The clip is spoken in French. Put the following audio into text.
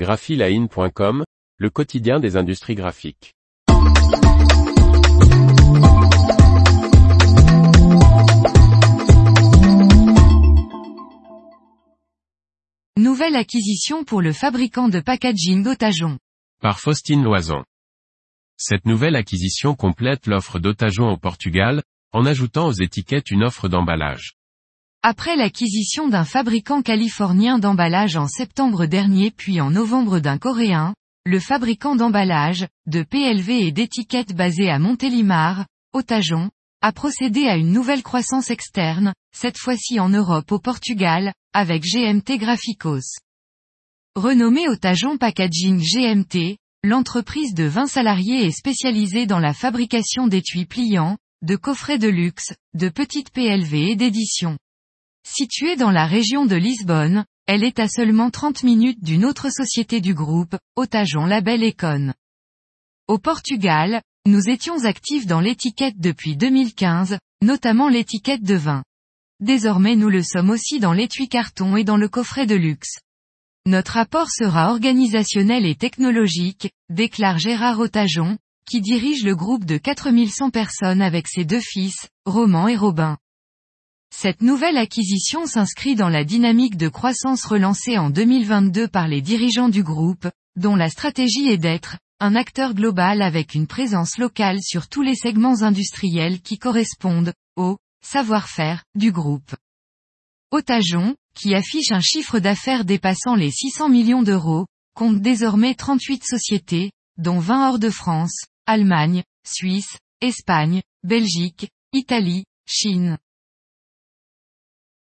graphiline.com, le quotidien des industries graphiques. Nouvelle acquisition pour le fabricant de packaging Otajon. Par Faustine Loison. Cette nouvelle acquisition complète l'offre d'Otajon au Portugal, en ajoutant aux étiquettes une offre d'emballage. Après l'acquisition d'un fabricant californien d'emballage en septembre dernier puis en novembre d'un coréen, le fabricant d'emballage, de PLV et d'étiquettes basé à Montélimar, Otajon, a procédé à une nouvelle croissance externe, cette fois-ci en Europe au Portugal, avec GMT Graphicos. Renommée Otajon Packaging GMT, l'entreprise de 20 salariés est spécialisée dans la fabrication d'étuis pliants, de coffrets de luxe, de petites PLV et d'édition. Située dans la région de Lisbonne, elle est à seulement 30 minutes d'une autre société du groupe, Otajon Label Econ. Au Portugal, nous étions actifs dans l'étiquette depuis 2015, notamment l'étiquette de vin. Désormais nous le sommes aussi dans l'étui carton et dans le coffret de luxe. Notre apport sera organisationnel et technologique, déclare Gérard Otajon, qui dirige le groupe de 4100 personnes avec ses deux fils, Roman et Robin. Cette nouvelle acquisition s'inscrit dans la dynamique de croissance relancée en 2022 par les dirigeants du groupe, dont la stratégie est d'être un acteur global avec une présence locale sur tous les segments industriels qui correspondent au savoir-faire du groupe. Otajon, qui affiche un chiffre d'affaires dépassant les 600 millions d'euros, compte désormais 38 sociétés, dont 20 hors de France, Allemagne, Suisse, Espagne, Belgique, Italie, Chine.